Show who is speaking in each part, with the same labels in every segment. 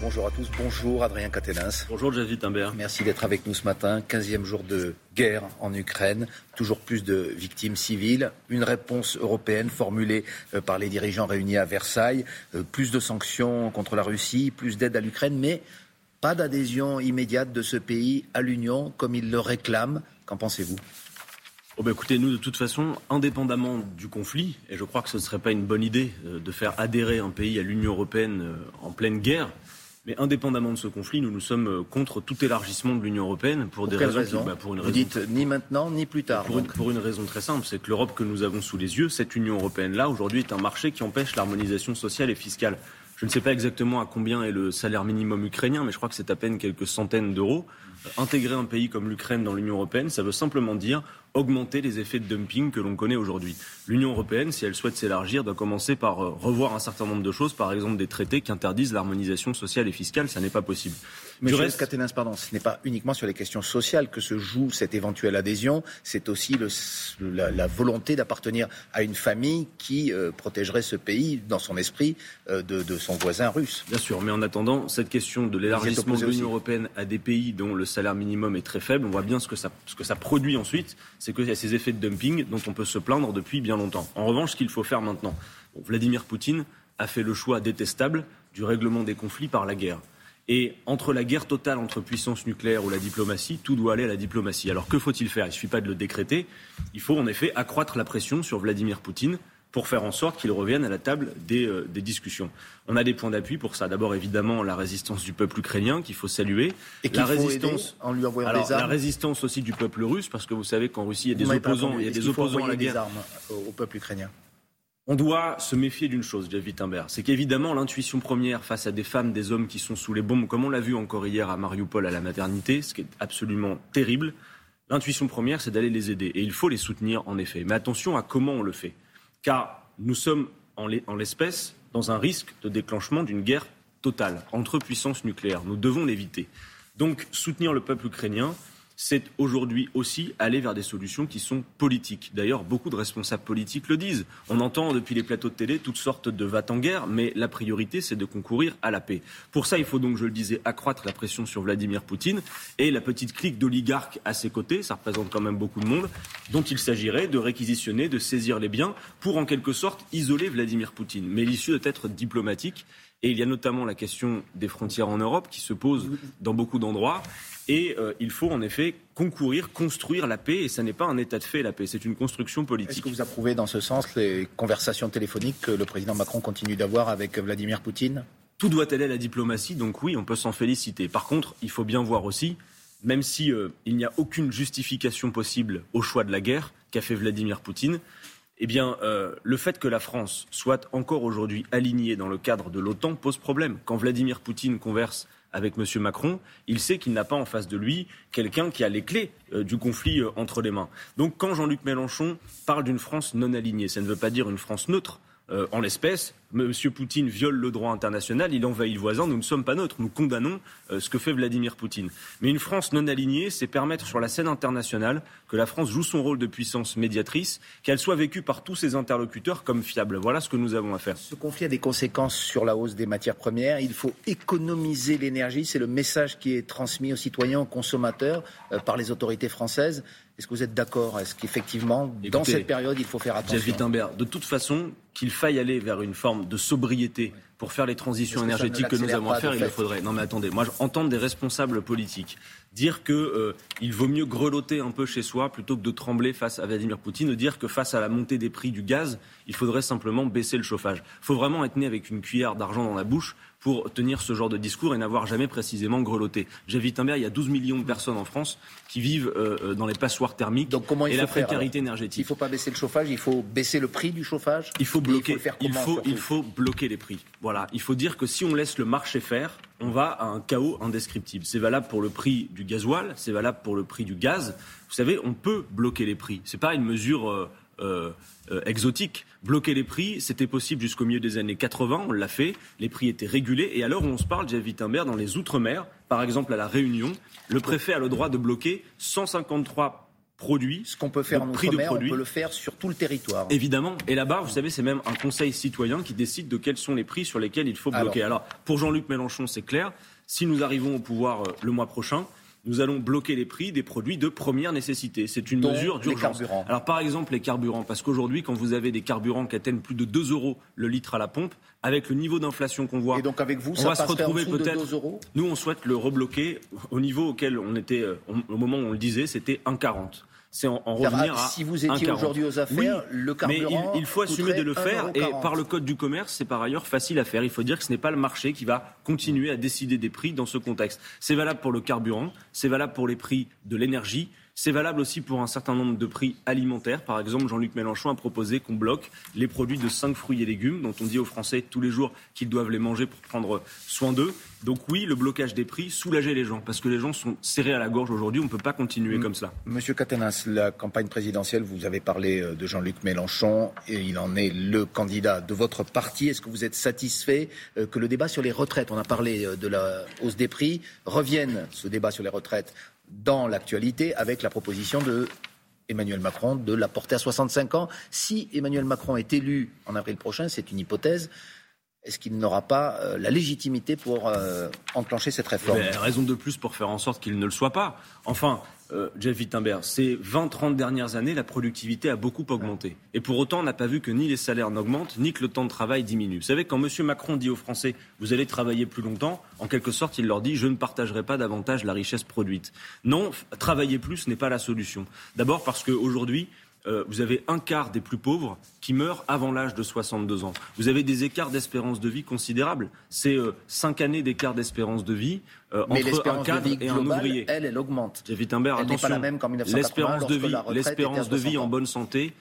Speaker 1: Bonjour à tous. Bonjour Adrien Catenins.
Speaker 2: Bonjour Javid Timbert.
Speaker 1: Merci d'être avec nous ce matin. 15e jour de guerre en Ukraine. Toujours plus de victimes civiles. Une réponse européenne formulée euh, par les dirigeants réunis à Versailles. Euh, plus de sanctions contre la Russie, plus d'aide à l'Ukraine, mais pas d'adhésion immédiate de ce pays à l'Union comme il le réclame. Qu'en pensez-vous?
Speaker 2: Oh bah écoutez, nous, de toute façon, indépendamment du conflit, et je crois que ce ne serait pas une bonne idée euh, de faire adhérer un pays à l'Union européenne euh, en pleine guerre, mais indépendamment de ce conflit, nous nous sommes euh, contre tout élargissement de l'Union européenne pour, des
Speaker 1: raisons. bah pour une Vous dites ni maintenant ni plus tard.
Speaker 2: Pour une, pour une, raison très simple, c'est que l'Europe que nous avons sous les yeux, cette Union européenne-là, aujourd'hui, est un marché qui empêche l'harmonisation sociale et fiscale. Je ne sais pas exactement à combien est le salaire minimum ukrainien, mais je crois que c'est à peine quelques centaines d'euros. Intégrer un pays comme l'Ukraine dans l'Union européenne, ça veut simplement dire augmenter les effets de dumping que l'on connaît aujourd'hui. L'Union européenne, si elle souhaite s'élargir, doit commencer par euh, revoir un certain nombre de choses, par exemple des traités qui interdisent l'harmonisation sociale et fiscale. Ça n'est pas possible.
Speaker 1: Mais reste... Caténins, pardon, ce n'est pas uniquement sur les questions sociales que se joue cette éventuelle adhésion, c'est aussi le, la, la, volonté d'appartenir à une famille qui euh, protégerait ce pays, dans son esprit, euh, de, de, son voisin russe.
Speaker 2: Bien sûr, mais en attendant, cette question de l'élargissement de l'Union européenne à des pays dont le salaire minimum est très faible, on voit bien ce que ça, ce que ça produit ensuite c'est qu'il y a ces effets de dumping dont on peut se plaindre depuis bien longtemps. En revanche, ce qu'il faut faire maintenant, Vladimir Poutine a fait le choix détestable du règlement des conflits par la guerre. Et entre la guerre totale entre puissances nucléaires ou la diplomatie, tout doit aller à la diplomatie. Alors que faut-il faire? Il ne suffit pas de le décréter. Il faut en effet accroître la pression sur Vladimir Poutine pour faire en sorte qu'il revienne à la table des, euh, des discussions. On a des points d'appui pour ça. D'abord, évidemment, la résistance du peuple ukrainien qu'il faut saluer.
Speaker 1: Et la résistance
Speaker 2: en lui envoyant des armes. La résistance aussi du peuple russe, parce que vous savez qu'en Russie, il y a des opposants, il y a des opposants à la guerre.
Speaker 1: Des armes au peuple ukrainien?
Speaker 2: On doit se méfier d'une chose, David Timber, c'est qu'évidemment l'intuition première face à des femmes, des hommes qui sont sous les bombes, comme on l'a vu encore hier à Mariupol à la maternité, ce qui est absolument terrible, l'intuition première c'est d'aller les aider. Et il faut les soutenir en effet. Mais attention à comment on le fait car nous sommes en l'espèce dans un risque de déclenchement d'une guerre totale entre puissances nucléaires. Nous devons l'éviter. Donc soutenir le peuple ukrainien, c'est aujourd'hui aussi aller vers des solutions qui sont politiques. D'ailleurs, beaucoup de responsables politiques le disent. On entend depuis les plateaux de télé toutes sortes de va en guerre, mais la priorité, c'est de concourir à la paix. Pour ça, il faut donc, je le disais, accroître la pression sur Vladimir Poutine et la petite clique d'oligarques à ses côtés, ça représente quand même beaucoup de monde, dont il s'agirait de réquisitionner, de saisir les biens pour en quelque sorte isoler Vladimir Poutine. Mais l'issue doit être diplomatique. Et il y a notamment la question des frontières en Europe qui se pose dans beaucoup d'endroits. Et euh, il faut en effet concourir, construire la paix. Et ce n'est pas un état de fait, la paix, c'est une construction politique.
Speaker 1: Est-ce que vous approuvez dans ce sens les conversations téléphoniques que le président Macron continue d'avoir avec Vladimir Poutine?
Speaker 2: Tout doit aller à la diplomatie, donc oui, on peut s'en féliciter. Par contre, il faut bien voir aussi, même si euh, il n'y a aucune justification possible au choix de la guerre qu'a fait Vladimir Poutine, eh bien, euh, le fait que la France soit encore aujourd'hui alignée dans le cadre de l'OTAN pose problème. Quand Vladimir Poutine converse avec M. Macron, il sait qu'il n'a pas en face de lui quelqu'un qui a les clés euh, du conflit euh, entre les mains. Donc quand Jean-Luc Mélenchon parle d'une France non alignée, ça ne veut pas dire une France neutre. Euh, en l'espèce, M. Poutine viole le droit international, il envahit le voisin, nous ne sommes pas neutres, nous condamnons euh, ce que fait Vladimir Poutine. Mais une France non alignée, c'est permettre sur la scène internationale que la France joue son rôle de puissance médiatrice, qu'elle soit vécue par tous ses interlocuteurs comme fiable. Voilà ce que nous avons à faire.
Speaker 1: Ce conflit a des conséquences sur la hausse des matières premières. Il faut économiser l'énergie, c'est le message qui est transmis aux citoyens, aux consommateurs euh, par les autorités françaises. Est-ce que vous êtes d'accord? Est-ce qu'effectivement, dans cette période, il faut faire attention?
Speaker 2: De toute façon, qu'il faille aller vers une forme de sobriété pour faire les transitions énergétiques que, nous avons à faire, il le faudrait. Non mais attendez, moi j'entends des responsables politiques dire qu'il euh, vaut mieux grelotter un peu chez soi plutôt que de trembler face à Vladimir Poutine, dire que face à la montée des prix du gaz, il faudrait simplement baisser le chauffage. Il faut vraiment être né avec une cuillère d'argent dans la bouche pour tenir ce genre de discours et n'avoir jamais précisément grelotté. J'invite un il y a 12 millions de personnes en France qui vivent euh, euh, dans les passoires thermiques
Speaker 1: Donc comment il
Speaker 2: et
Speaker 1: faut
Speaker 2: la précarité énergétique. Il
Speaker 1: ne faut pas baisser le chauffage, il faut baisser le prix du chauffage.
Speaker 2: Il faut bloquer. Il faut, il faut, bloquer les prix. Voilà. Il faut dire que si on laisse le marché faire, on va à un chaos indescriptible. C'est valable pour le prix du gasoil, c'est valable pour le prix du gaz. Vous savez, on peut bloquer les prix. C'est pas une mesure euh, euh, exotique. Bloquer les prix, c'était possible jusqu'au milieu des années 80, on l'a fait, les prix étaient régulés, et alors on se parle, Jeff Wittenberg, dans les Outre-mer, par exemple à La Réunion, le préfet a le droit de bloquer 153 produit.
Speaker 1: Ce qu'on peut faire en
Speaker 2: prix de
Speaker 1: on peut le faire sur tout le territoire.
Speaker 2: Évidemment. Et là-bas, vous savez, c'est même un conseil citoyen qui décide de quels sont les prix sur lesquels il faut bloquer. Alors, pour Jean-Luc Mélenchon, c'est clair. Si nous arrivons au pouvoir euh, le mois prochain, nous allons bloquer les prix des produits de première nécessité. C'est une mesure d'urgence. Alors par exemple les carburants, parce qu'aujourd'hui quand vous avez des carburants qui atteignent plus de 2 euros le litre à la pompe, avec le niveau d'inflation qu'on voit,
Speaker 1: et donc avec vous,
Speaker 2: on va se retrouver peut-être. Nous on souhaite le rebloquer au niveau auquel on était euh, au moment où on le disait, c'était 1,40 c'est en, revenir à
Speaker 1: Si vous étiez aujourd'hui aux affaires, le carburant.
Speaker 2: Mais il, faut assumer de le faire et par le code du commerce, c'est par ailleurs facile à faire. Il faut dire que ce n'est pas le marché qui va continuer à décider des prix dans ce contexte. C'est valable pour le carburant, c'est valable pour les prix de l'énergie, c'est valable aussi pour un certain nombre de prix alimentaires. Par exemple, Jean-Luc Mélenchon a proposé qu'on bloque les produits de 5 fruits et légumes, dont on dit aux Français tous les jours qu'ils doivent les manger pour prendre soin d'eux. Donc oui, le blocage des prix, soulager les gens, parce que les gens sont serrés à la gorge aujourd'hui, on ne peut pas continuer comme cela.
Speaker 1: Monsieur Catenas, la campagne présidentielle, vous avez parlé euh, de Jean-Luc Mélenchon, et il en est le candidat de votre parti. Est-ce que vous êtes satisfait euh, que le débat sur les retraites, on a parlé euh, de la hausse des prix, revienne ce débat sur les retraites dans l'actualité avec la proposition de Emmanuel Macron de la porter à 65 ans. Si Emmanuel Macron est élu en avril prochain, c'est une hypothèse, est-ce qu'il n'aura pas euh, la légitimité pour euh, enclencher cette réforme?
Speaker 2: Raison de plus pour faire en sorte qu'il ne le soit pas. Enfin, euh, Jeff Wittenberg, ces 20-30 dernières années, la productivité a beaucoup augmenté. Et pour autant, on n'a pas vu que ni les salaires n'augmentent, ni que le temps de travail diminue. Vous savez, quand M. Macron dit aux Français, vous allez travailler plus longtemps, en quelque sorte, il leur dit, je ne partagerai pas davantage la richesse produite. Non, travailler plus n'est pas la solution. D'abord parce qu'aujourd'hui, euh, vous avez un quart des plus pauvres qui meurent avant l'âge de 62 ans. Vous avez des écarts d'espérance de vie considérables. C'est euh, cinq années d'écart d'espérance de vie euh, entre un cadre et un ouvrier.
Speaker 1: Elle, elle augmente.
Speaker 2: elle n'est pas
Speaker 1: la même qu'en 1980.
Speaker 2: L'espérance de vie, l'espérance de vie en bonne santé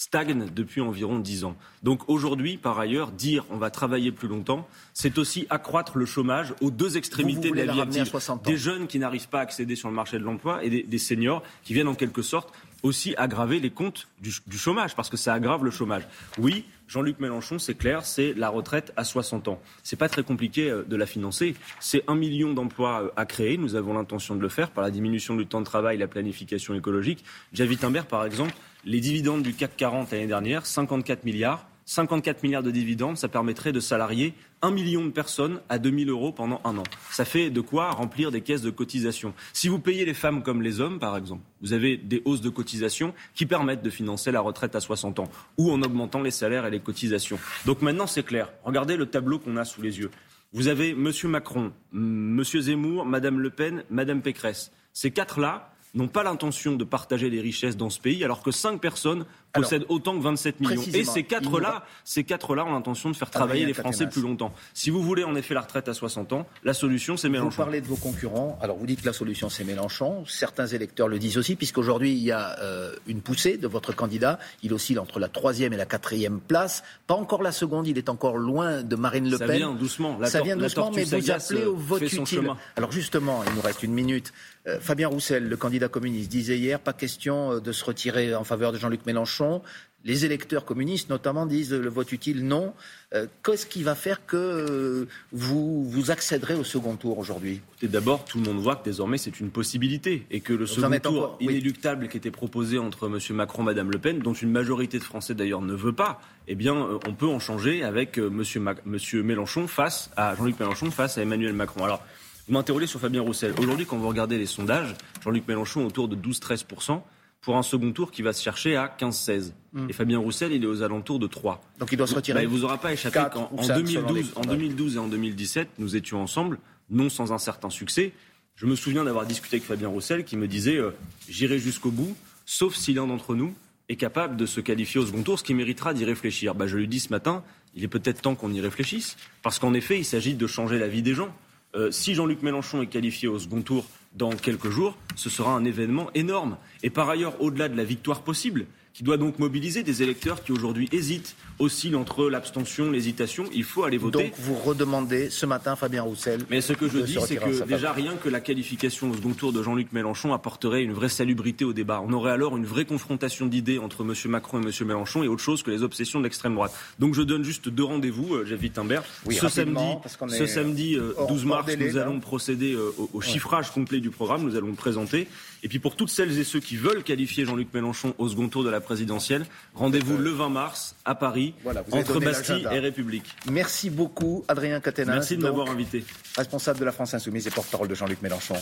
Speaker 2: stagne depuis environ 10 ans. Donc aujourd'hui, par ailleurs, dire on va travailler plus longtemps, c'est aussi accroître le chômage aux deux extrémités de la vie active. Des jeunes qui n'arrivent pas à accéder sur le marché de l'emploi et des, des seniors qui viennent en quelque sorte aussi aggraver les comptes du, chômage, parce que ça aggrave le chômage. Oui, Jean-Luc Mélenchon, c'est clair, c'est la retraite à 60 ans. C'est pas très compliqué euh, de la financer. C'est un million d'emplois euh, à créer. Nous avons l'intention de le faire par la diminution du temps de travail, la planification écologique. Javi Timber, par exemple, les dividendes du CAC 40 l'année dernière, 54 milliards. 54 milliards de dividendes, ça permettrait de salarier un million de personnes à 2000 euros pendant un an. Ça fait de quoi remplir des caisses de cotisation. Si vous payez les femmes comme les hommes, par exemple, vous avez des hausses de cotisation qui permettent de financer la retraite à 60 ans, ou en augmentant les salaires et les cotisations. Donc maintenant, c'est clair. Regardez le tableau qu'on a sous les yeux. Vous avez M. Macron, M. Zemmour, Mme Le Pen, Mme Pécresse. Ces quatre-là n'ont pas l'intention de partager les richesses dans ce pays, alors que cinq personnes possèdent autant que 27 millions. Et ces quatre-là, ces quatre-là ont l'intention de faire travailler les Français plus longtemps. Si vous voulez en effet la retraite à 60 ans, la solution c'est Mélenchon.
Speaker 1: Vous parlez de vos concurrents. Alors vous dites que la solution c'est Mélenchon. Certains électeurs le disent aussi, puisqu'aujourd'hui il y a euh, une poussée de votre candidat. Il oscille entre la troisième et la quatrième place. Pas encore la seconde. Il est encore loin de Marine Le Pen. Ça
Speaker 2: vient doucement.
Speaker 1: Ça vient doucement, mais vous appelez au vote utile. Alors justement, il nous reste une minute. Euh, Fabien Roussel, le candidat communiste, disait hier pas question euh, de se retirer en faveur de Jean-Luc Mélenchon. Les électeurs communistes, notamment, disent le vote utile non. Euh, qu'est-ce qui va faire que vous, vous accéderez au second tour aujourd'hui?
Speaker 2: D'abord, tout le monde voit que désormais c'est une possibilité et que le second tour inéluctable qui était proposé entre M. Macron et Mme Le Pen, dont une majorité de Français d'ailleurs ne veut pas, eh bien, on peut en changer avec M. Mélenchon face à Jean-Luc Mélenchon face à Emmanuel Macron. Alors, vous m'interrogez sur Fabien Roussel. Aujourd'hui, quand vous regardez les sondages, Jean-Luc Mélenchon autour de 12-13% pour un second tour qui va se chercher à 15-16. Hmm. Et Fabien Roussel, il est aux alentours de 3.
Speaker 1: Donc il doit se retirer.
Speaker 2: il ne vous aura pas échappé qu'en 2012, en 2012 et en 2017, nous étions ensemble, non sans un certain succès. Je me souviens d'avoir discuté avec Fabien Roussel qui me disait euh, J'irai jusqu'au bout, sauf si l'un d'entre nous est capable de se qualifier au second tour, ce qui méritera d'y réfléchir. Bah, je lui dis ce matin il est peut-être temps qu'on y réfléchisse, parce qu'en effet, il s'agit de changer la vie des gens. Euh, si Jean-Luc Mélenchon est qualifié au second tour dans quelques jours, ce sera un événement énorme. Et par ailleurs, au-delà de la victoire possible, qui doit donc mobiliser des électeurs qui aujourd'hui hésitent, oscillent entre l'abstention, l'hésitation. Il faut aller voter.
Speaker 1: Donc vous redemandez ce matin Fabien Roussel.
Speaker 2: Mais ce que je dis, c'est que déjà rien que la qualification au second tour de Jean-Luc Mélenchon apporterait une vraie salubrité au débat. On aurait alors une vraie confrontation d'idées entre M. Macron et M. Mélenchon et autre chose que les obsessions de l'extrême droite. Donc je donne juste deux rendez-vous, euh, Jeff Wittenberg.
Speaker 1: Oui,
Speaker 2: ce samedi, ce samedi 12 euh, mars, nous allons procéder euh, au, chiffrage complet du programme. Nous allons le présenter. Et puis pour toutes celles et ceux qui veulent qualifier Jean-Luc Mélenchon au second tour de la présidentielle, rendez-vous le 20 mars à Paris, entre Bastille et République.
Speaker 1: Merci beaucoup, Adrien Caténin.
Speaker 2: Merci de m'avoir invité.
Speaker 1: Responsable de la France Insoumise et porte-parole de Jean-Luc Mélenchon.